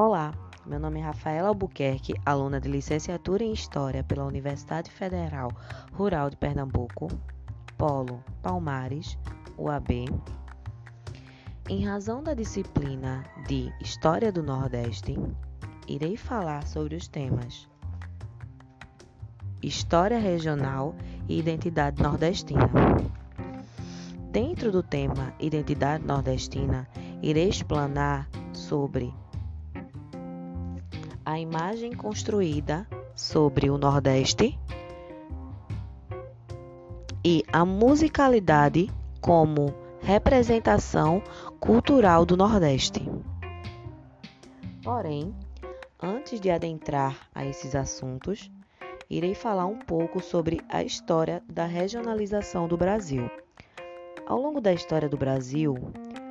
Olá, meu nome é Rafaela Albuquerque, aluna de licenciatura em História pela Universidade Federal Rural de Pernambuco, Polo Palmares, UAB. Em razão da disciplina de História do Nordeste, irei falar sobre os temas História Regional e Identidade Nordestina. Dentro do tema Identidade Nordestina, irei explanar sobre a imagem construída sobre o Nordeste e a musicalidade como representação cultural do Nordeste. Porém, antes de adentrar a esses assuntos, irei falar um pouco sobre a história da regionalização do Brasil. Ao longo da história do Brasil,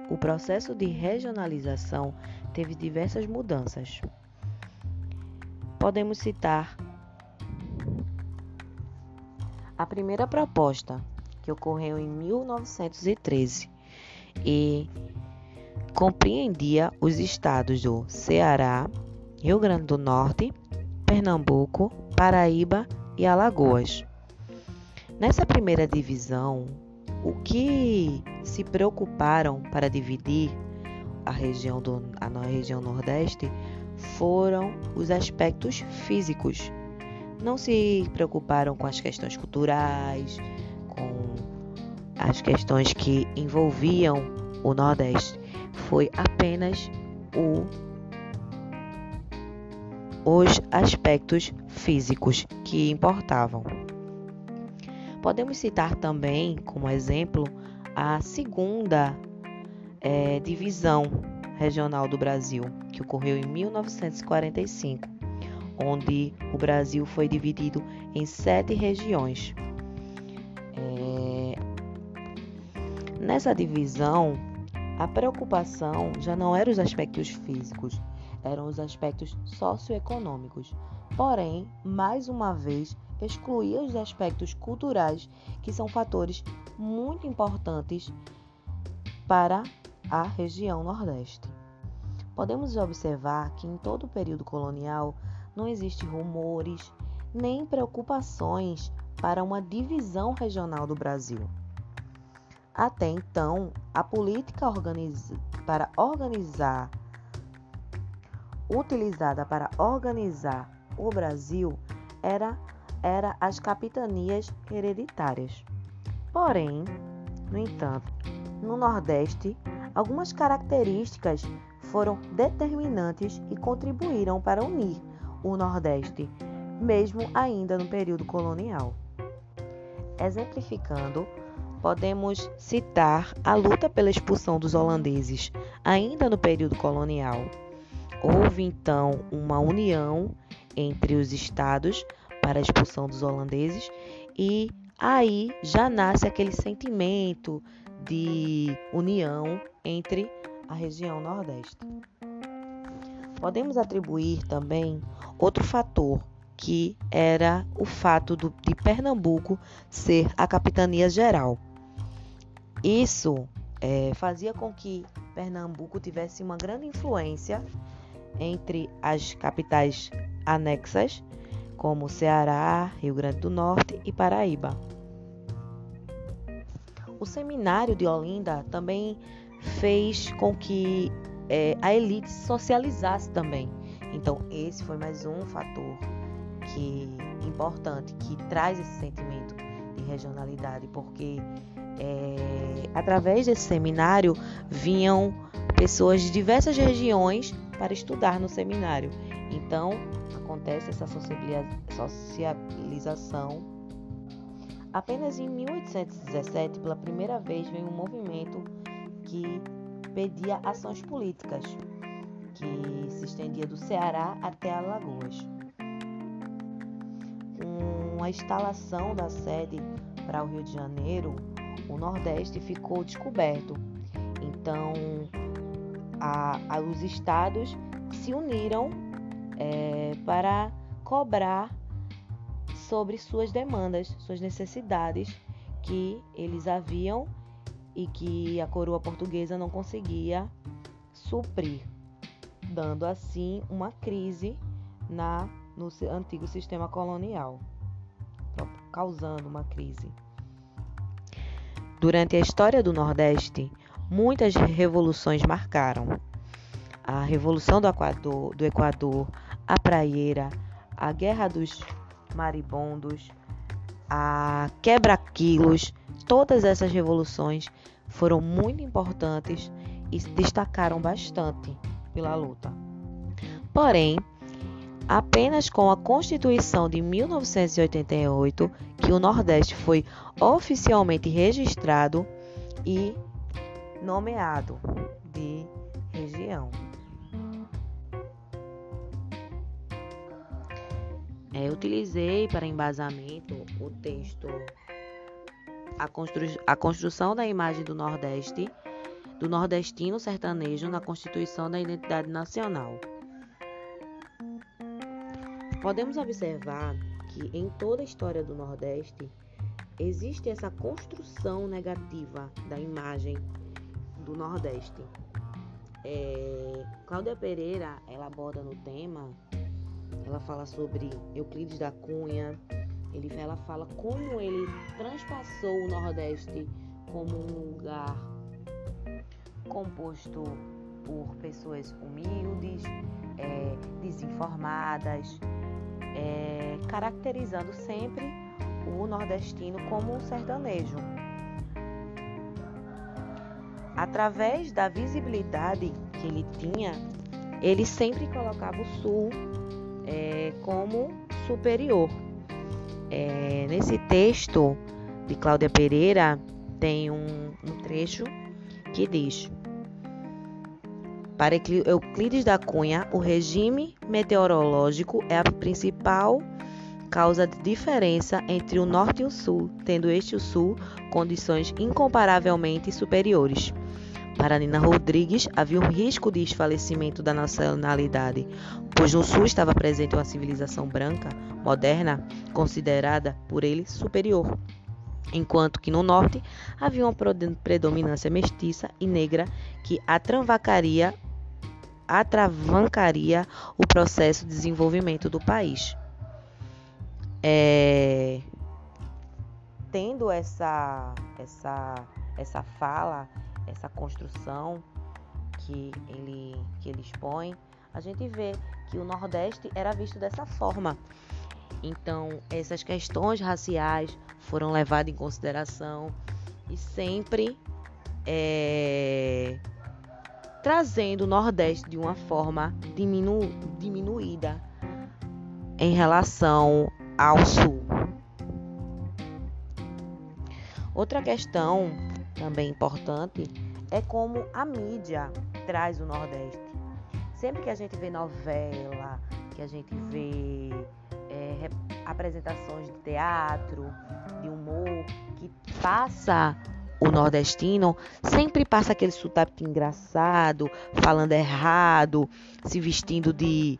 o processo de regionalização teve diversas mudanças podemos citar a primeira proposta, que ocorreu em 1913 e compreendia os estados do Ceará, Rio Grande do Norte, Pernambuco, Paraíba e Alagoas. Nessa primeira divisão, o que se preocuparam para dividir a região, do, a região Nordeste foram os aspectos físicos. Não se preocuparam com as questões culturais, com as questões que envolviam o Nordeste. Foi apenas o, os aspectos físicos que importavam. Podemos citar também, como exemplo, a segunda é, divisão regional do Brasil, que ocorreu em 1945, onde o Brasil foi dividido em sete regiões. É... Nessa divisão, a preocupação já não era os aspectos físicos, eram os aspectos socioeconômicos. Porém, mais uma vez, excluía os aspectos culturais, que são fatores muito importantes para a região Nordeste. Podemos observar que em todo o período colonial não existem rumores nem preocupações para uma divisão regional do Brasil. Até então, a política organiza, para organizar utilizada para organizar o Brasil era era as capitanias hereditárias. Porém, no entanto, no Nordeste Algumas características foram determinantes e contribuíram para unir o Nordeste, mesmo ainda no período colonial. Exemplificando, podemos citar a luta pela expulsão dos holandeses, ainda no período colonial. Houve então uma união entre os estados para a expulsão dos holandeses e aí já nasce aquele sentimento de união entre a região Nordeste. Podemos atribuir também outro fator, que era o fato do, de Pernambuco ser a capitania geral. Isso é, fazia com que Pernambuco tivesse uma grande influência entre as capitais anexas, como Ceará, Rio Grande do Norte e Paraíba. O seminário de Olinda também fez com que é, a elite socializasse também. Então, esse foi mais um fator que importante que traz esse sentimento de regionalidade, porque é, através desse seminário vinham pessoas de diversas regiões para estudar no seminário. Então, acontece essa socialização Apenas em 1817, pela primeira vez, veio um movimento que pedia ações políticas, que se estendia do Ceará até Alagoas. Com a instalação da sede para o Rio de Janeiro, o Nordeste ficou descoberto. Então, a, a, os estados se uniram é, para cobrar sobre suas demandas, suas necessidades que eles haviam e que a coroa portuguesa não conseguia suprir. dando assim uma crise na no antigo sistema colonial, causando uma crise. Durante a história do Nordeste, muitas revoluções marcaram. A Revolução do Equador, do Equador a Praieira, a Guerra dos Maribondos, a Quebra-Quilos, todas essas revoluções foram muito importantes e se destacaram bastante pela luta. Porém, apenas com a Constituição de 1988 que o Nordeste foi oficialmente registrado e nomeado de região. É, utilizei para embasamento o texto a, constru a construção da imagem do Nordeste, do nordestino sertanejo na Constituição da Identidade Nacional. Podemos observar que em toda a história do Nordeste existe essa construção negativa da imagem do Nordeste. É, Cláudia Pereira ela aborda no tema ela fala sobre Euclides da Cunha, ele, ela fala como ele transpassou o Nordeste como um lugar composto por pessoas humildes, é, desinformadas, é, caracterizando sempre o nordestino como um sertanejo. Através da visibilidade que ele tinha, ele sempre colocava o sul como superior. É, nesse texto de Cláudia Pereira tem um, um trecho que diz: Para Euclides da Cunha, o regime meteorológico é a principal causa de diferença entre o norte e o sul, tendo este o sul condições incomparavelmente superiores. Para Nina Rodrigues, havia um risco de esfalecimento da nacionalidade, pois no Sul estava presente uma civilização branca, moderna, considerada por ele superior, enquanto que no Norte havia uma predominância mestiça e negra que atravancaria, atravancaria o processo de desenvolvimento do país. É... Tendo essa, essa, essa fala essa construção que ele, que ele expõe, a gente vê que o Nordeste era visto dessa forma. Então, essas questões raciais foram levadas em consideração e sempre é, trazendo o Nordeste de uma forma diminu, diminuída em relação ao Sul. Outra questão também importante é como a mídia traz o Nordeste. Sempre que a gente vê novela, que a gente vê é, apresentações de teatro, de humor, que passa o nordestino, sempre passa aquele sotaque engraçado, falando errado, se vestindo de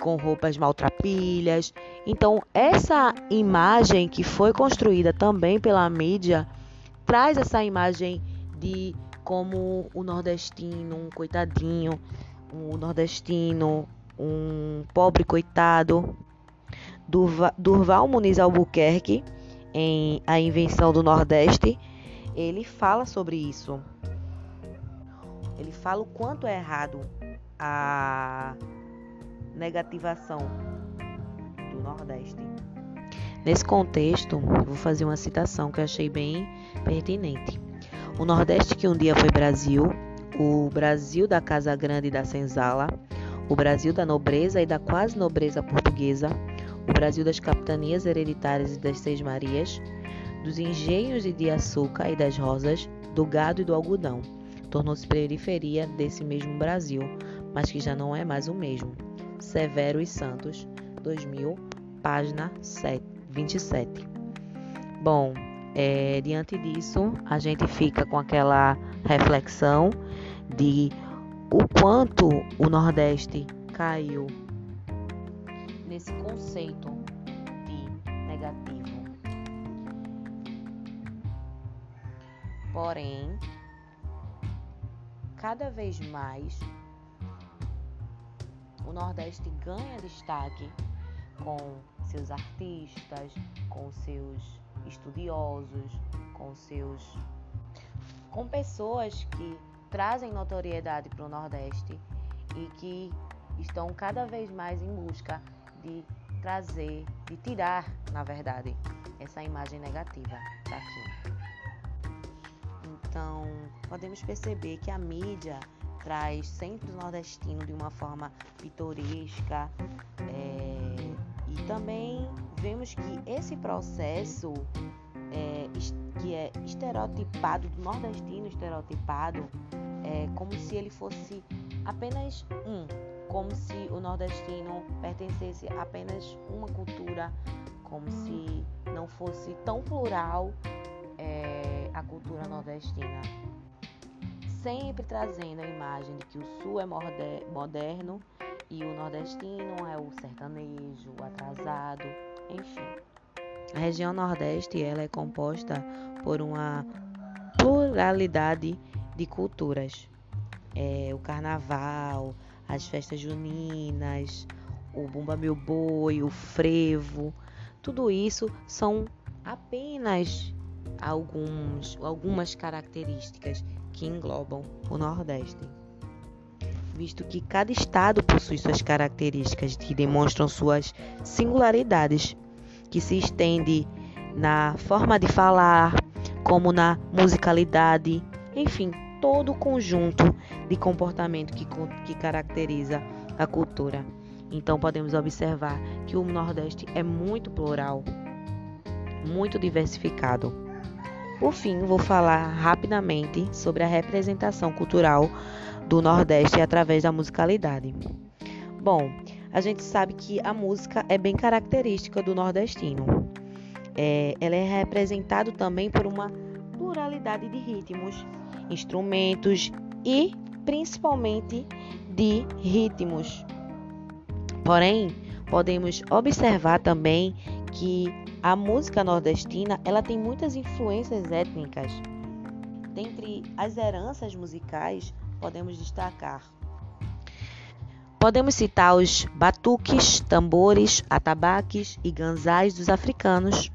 com roupas maltrapilhas. Então, essa imagem que foi construída também pela mídia traz essa imagem de como o nordestino, um coitadinho, um nordestino, um pobre coitado. Durval Muniz Albuquerque, em A Invenção do Nordeste, ele fala sobre isso. Ele fala o quanto é errado a negativação do Nordeste. Nesse contexto, vou fazer uma citação que achei bem pertinente. O Nordeste que um dia foi Brasil, o Brasil da Casa Grande e da Senzala, o Brasil da nobreza e da quase nobreza portuguesa, o Brasil das capitanias hereditárias e das Seis Marias, dos engenhos de açúcar e das rosas, do gado e do algodão. Tornou-se periferia desse mesmo Brasil, mas que já não é mais o mesmo. Severo e Santos, 2000, página 7. 27. Bom, é, diante disso, a gente fica com aquela reflexão de o quanto o Nordeste caiu nesse conceito de negativo. Porém, cada vez mais o Nordeste ganha destaque com seus artistas, com seus estudiosos, com seus com pessoas que trazem notoriedade para o Nordeste e que estão cada vez mais em busca de trazer, de tirar, na verdade, essa imagem negativa daqui. Então, podemos perceber que a mídia traz sempre o nordestino de uma forma pitoresca é, e também vemos que esse processo é, que é estereotipado, do nordestino estereotipado, é como se ele fosse apenas um, como se o nordestino pertencesse a apenas uma cultura, como se não fosse tão plural é, a cultura nordestina. Sempre trazendo a imagem de que o sul é moderno e o nordestino é o sertanejo, o atrasado, enfim. A região Nordeste ela é composta por uma pluralidade de culturas. É, o carnaval, as festas juninas, o bumba meu boi, o frevo, tudo isso são apenas alguns, algumas características que englobam o Nordeste. Visto que cada estado possui suas características que demonstram suas singularidades, que se estende na forma de falar, como na musicalidade, enfim, todo o conjunto de comportamento que, que caracteriza a cultura. Então podemos observar que o Nordeste é muito plural, muito diversificado. Por fim, vou falar rapidamente sobre a representação cultural do Nordeste através da musicalidade. Bom, a gente sabe que a música é bem característica do nordestino. É, ela é representada também por uma pluralidade de ritmos, instrumentos e principalmente de ritmos. Porém, podemos observar também que a música nordestina ela tem muitas influências étnicas. Dentre as heranças musicais, podemos destacar Podemos citar os batuques, tambores, atabaques e ganzais dos africanos.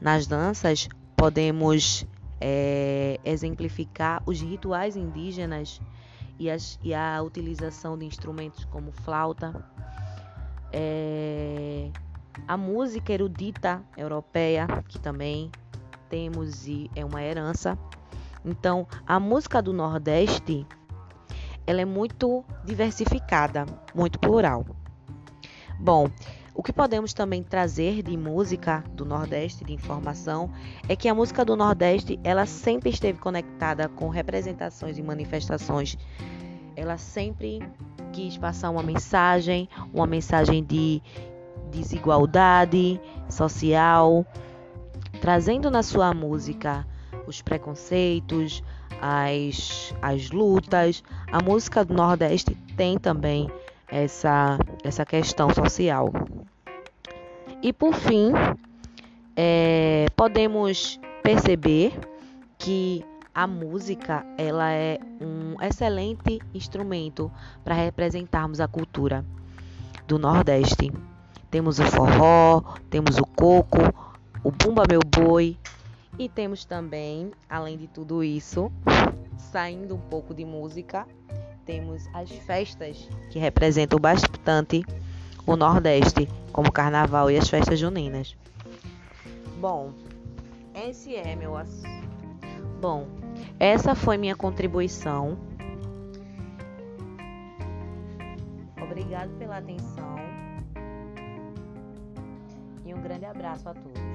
Nas danças, podemos é, exemplificar os rituais indígenas e, as, e, a utilização de instrumentos como flauta. É, a música erudita europeia, que também temos e é uma herança. Então, a música do Nordeste ela é muito diversificada, muito plural. Bom, o que podemos também trazer de música do Nordeste, de informação, é que a música do Nordeste, ela sempre esteve conectada com representações e manifestações. Ela sempre quis passar uma mensagem, uma mensagem de desigualdade social, trazendo na sua música os preconceitos, as, as lutas. A música do Nordeste tem também essa, essa questão social. E por fim, é, podemos perceber que a música ela é um excelente instrumento para representarmos a cultura do Nordeste. Temos o forró, temos o coco, o bumba meu boi, e temos também, além de tudo isso, saindo um pouco de música, temos as festas que representam bastante o Nordeste, como o Carnaval e as festas juninas. Bom, esse é meu assunto. Bom, essa foi minha contribuição. Obrigado pela atenção e um grande abraço a todos.